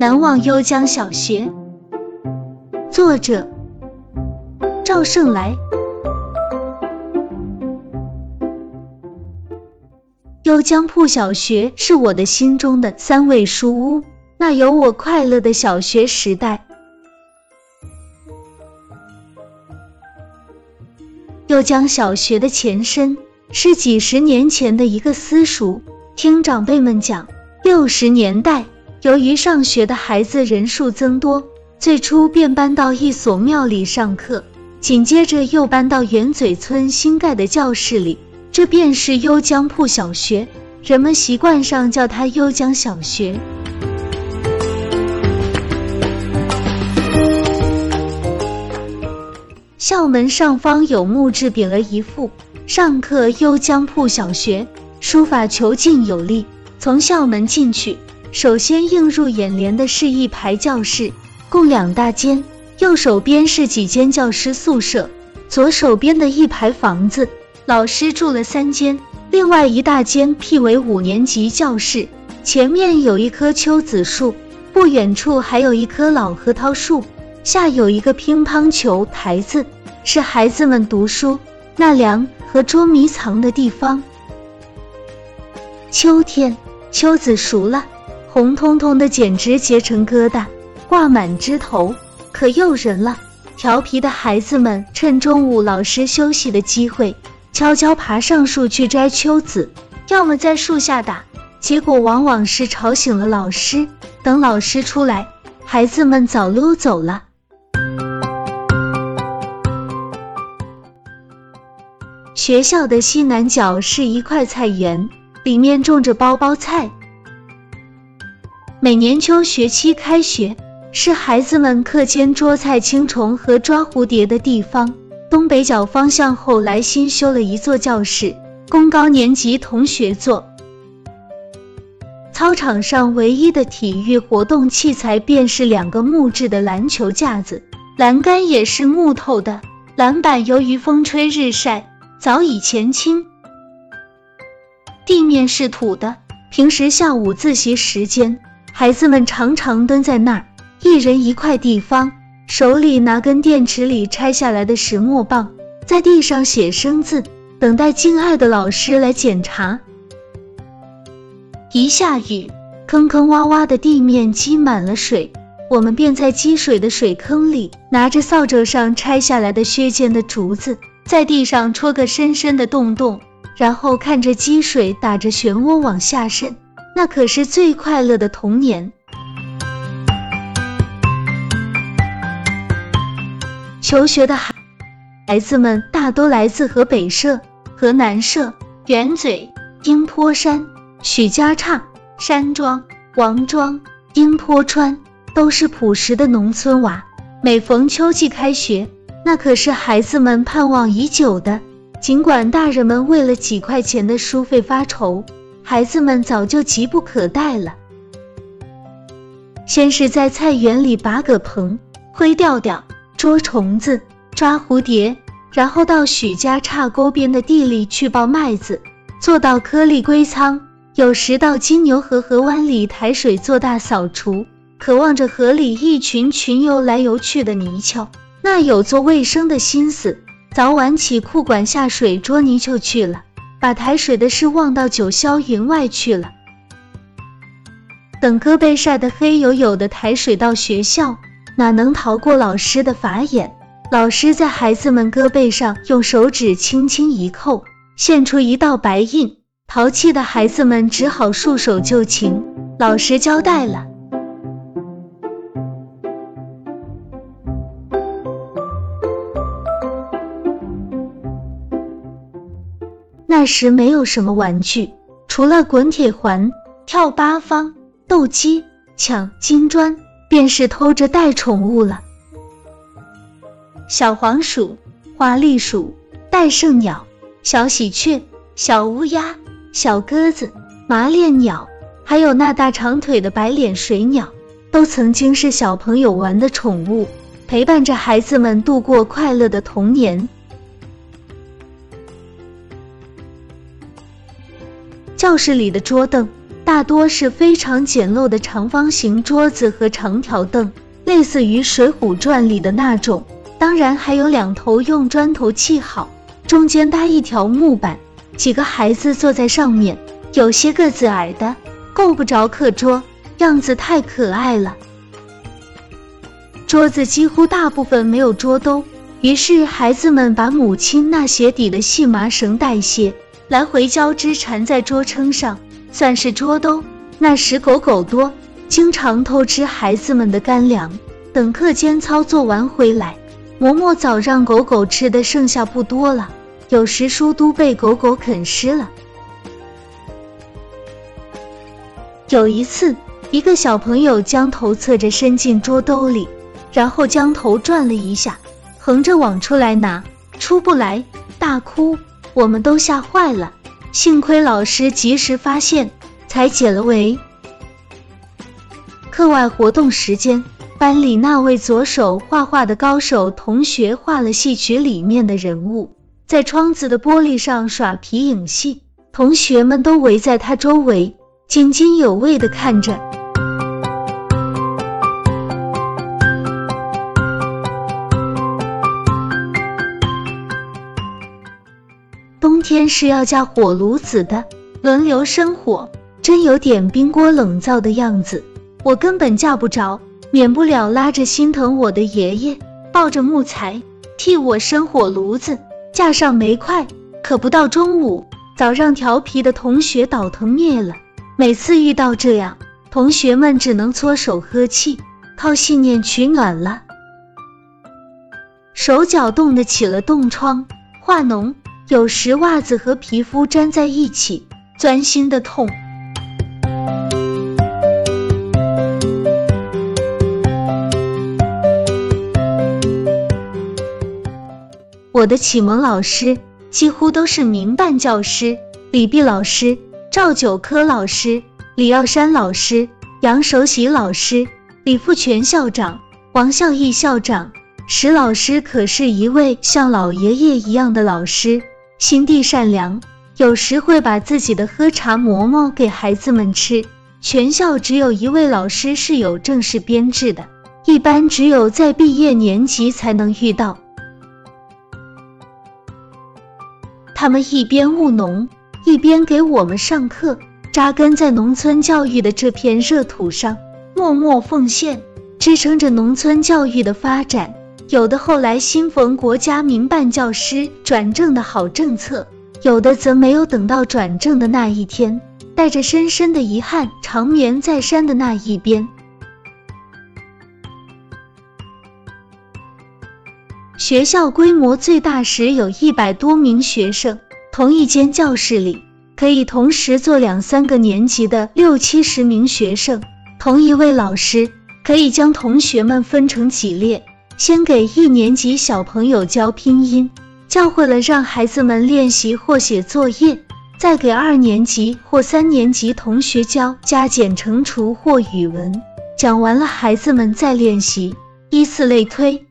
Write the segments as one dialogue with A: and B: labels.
A: 难忘幽江小学，作者赵胜来。幽江铺小学是我的心中的三味书屋，那有我快乐的小学时代。幽江小学的前身是几十年前的一个私塾，听长辈们讲，六十年代。由于上学的孩子人数增多，最初便搬到一所庙里上课，紧接着又搬到圆嘴村新盖的教室里，这便是幽江铺小学。人们习惯上叫它幽江小学。校门上方有木质匾额一副，上课幽江铺小学，书法遒劲有力。从校门进去。首先映入眼帘的是一排教室，共两大间，右手边是几间教师宿舍，左手边的一排房子，老师住了三间，另外一大间辟为五年级教室。前面有一棵秋子树，不远处还有一棵老核桃树，下有一个乒乓球台子，是孩子们读书、纳凉和捉迷藏的地方。秋天，秋子熟了。红彤彤的，简直结成疙瘩，挂满枝头，可诱人了。调皮的孩子们趁中午老师休息的机会，悄悄爬上树去摘秋子，要么在树下打，结果往往是吵醒了老师。等老师出来，孩子们早溜走了。学校的西南角是一块菜园，里面种着包包菜。每年秋学期开学，是孩子们课间捉菜青虫和抓蝴蝶的地方。东北角方向后来新修了一座教室，供高年级同学坐。操场上唯一的体育活动器材便是两个木质的篮球架子，栏杆也是木头的，篮板由于风吹日晒早已前倾。地面是土的，平时下午自习时间。孩子们常常蹲在那儿，一人一块地方，手里拿根电池里拆下来的石墨棒，在地上写生字，等待敬爱的老师来检查。一下雨，坑坑洼洼的地面积满了水，我们便在积水的水坑里，拿着扫帚上拆下来的削尖的竹子，在地上戳个深深的洞洞，然后看着积水打着漩涡往下渗。那可是最快乐的童年。求学的孩孩子们大都来自河北社、河南社、圆嘴、英坡山、许家岔、山庄、王庄、英坡川，都是朴实的农村娃。每逢秋季开学，那可是孩子们盼望已久的。尽管大人们为了几块钱的书费发愁。孩子们早就急不可待了。先是在菜园里拔个棚，灰调调，捉虫子，抓蝴蝶，然后到许家岔沟边的地里去抱麦子，做到颗粒归仓。有时到金牛河河湾里抬水做大扫除，渴望着河里一群群游来游去的泥鳅，那有做卫生的心思，早晚起裤管下水捉泥鳅去了。把抬水的事忘到九霄云外去了。等哥被晒得黑黝黝的抬水到学校，哪能逃过老师的法眼？老师在孩子们胳膊上用手指轻轻一扣，现出一道白印。淘气的孩子们只好束手就擒。老师交代了。那时没有什么玩具，除了滚铁环、跳八方、斗鸡、抢金砖，便是偷着带宠物了。小黄鼠、花栗鼠、戴胜鸟、小喜鹊、小乌鸦、小鸽子、麻链鸟，还有那大长腿的白脸水鸟，都曾经是小朋友玩的宠物，陪伴着孩子们度过快乐的童年。教室里的桌凳、大多是非常简陋的长方形桌子和长条凳，类似于《水浒传》里的那种。当然还有两头用砖头砌好，中间搭一条木板，几个孩子坐在上面，有些个子矮的够不着课桌，样子太可爱了。桌子几乎大部分没有桌兜，于是孩子们把母亲那鞋底的细麻绳带鞋来回交织缠在桌撑上，算是桌兜。那时狗狗多，经常偷吃孩子们的干粮。等课间操做完回来。嬷嬷早让狗狗吃的剩下不多了，有时书都被狗狗啃湿了。有一次，一个小朋友将头侧着伸进桌兜里，然后将头转了一下，横着往出来拿，出不来，大哭，我们都吓坏了。幸亏老师及时发现，才解了围。课外活动时间。班里那位左手画画的高手同学画了戏曲里面的人物，在窗子的玻璃上耍皮影戏，同学们都围在他周围，津津有味的看着。天是要架火炉子的，轮流生火，真有点冰锅冷灶的样子，我根本架不着。免不了拉着心疼我的爷爷，抱着木材替我生火炉子，架上煤块。可不到中午，早让调皮的同学倒腾灭了。每次遇到这样，同学们只能搓手呵气，靠信念取暖了。手脚冻得起了冻疮，化脓，有时袜子和皮肤粘在一起，钻心的痛。我的启蒙老师几乎都是民办教师，李碧老师、赵九科老师、李耀山老师、杨守喜老师、李富全校长、王孝义校长。石老师可是一位像老爷爷一样的老师，心地善良，有时会把自己的喝茶馍馍给孩子们吃。全校只有一位老师是有正式编制的，一般只有在毕业年级才能遇到。他们一边务农，一边给我们上课，扎根在农村教育的这片热土上，默默奉献，支撑着农村教育的发展。有的后来新逢国家民办教师转正的好政策，有的则没有等到转正的那一天，带着深深的遗憾，长眠在山的那一边。学校规模最大时有一百多名学生，同一间教室里可以同时坐两三个年级的六七十名学生。同一位老师可以将同学们分成几列，先给一年级小朋友教拼音，教会了让孩子们练习或写作业，再给二年级或三年级同学教加减乘除或语文，讲完了孩子们再练习，依次类推。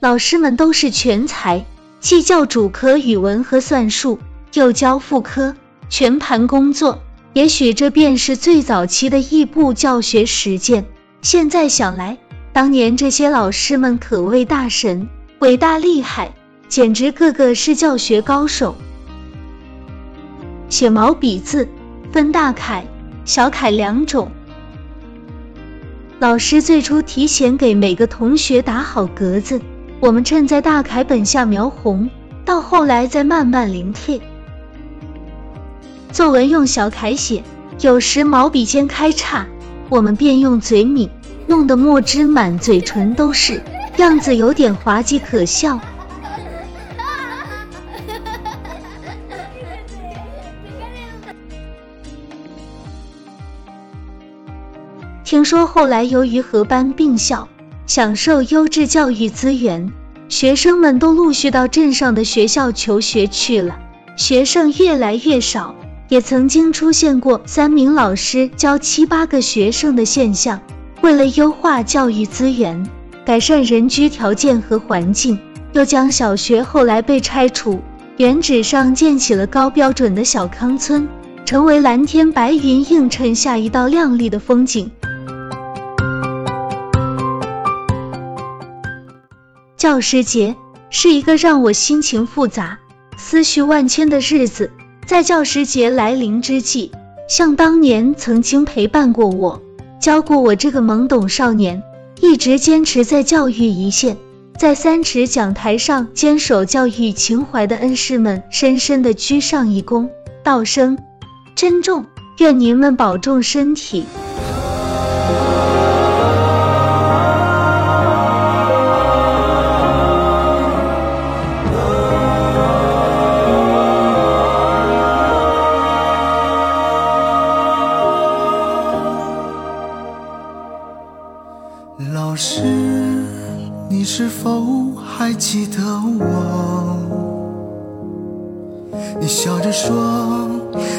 A: 老师们都是全才，既教主科语文和算术，又教副科，全盘工作。也许这便是最早期的异步教学实践。现在想来，当年这些老师们可谓大神，伟大厉害，简直个个是教学高手。写毛笔字分大楷、小楷两种，老师最初提前给每个同学打好格子。我们趁在大楷本下描红，到后来再慢慢临帖。作文用小楷写，有时毛笔尖开叉，我们便用嘴抿，弄得墨汁满嘴唇都是，样子有点滑稽可笑。听说后来由于合班并校。享受优质教育资源，学生们都陆续到镇上的学校求学去了。学生越来越少，也曾经出现过三名老师教七八个学生的现象。为了优化教育资源，改善人居条件和环境，又将小学后来被拆除，原址上建起了高标准的小康村。成为蓝天白云映衬下一道亮丽的风景。教师节是一个让我心情复杂、思绪万千的日子。在教师节来临之际，像当年曾经陪伴过我、教过我这个懵懂少年，一直坚持在教育一线，在三尺讲台上坚守教育情怀的恩师们，深深的鞠上一躬，道声珍重。愿您们保重身体。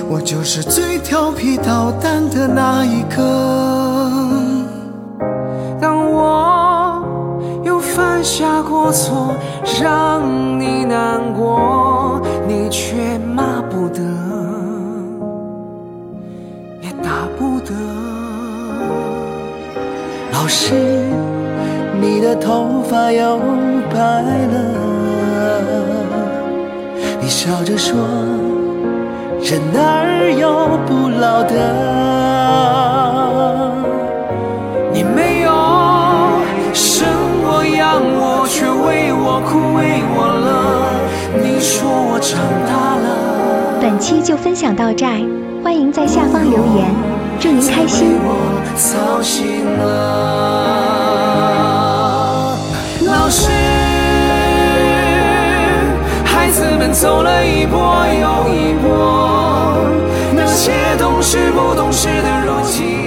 B: 我就是最调皮捣蛋的那一个。
C: 当我又犯下过错，让你难过，你却骂不得，也打不得。
B: 老师，你的头发又白了。你笑着说，人哪儿有不老的？
C: 你没有生我养我，却为我哭为我乐。你说我长大了，
D: 本期就分享到这儿，欢迎在下方留言，祝您开心。
C: 为我操心了。老师，孩子们走了一波又一波，那些懂事不懂事的，如今。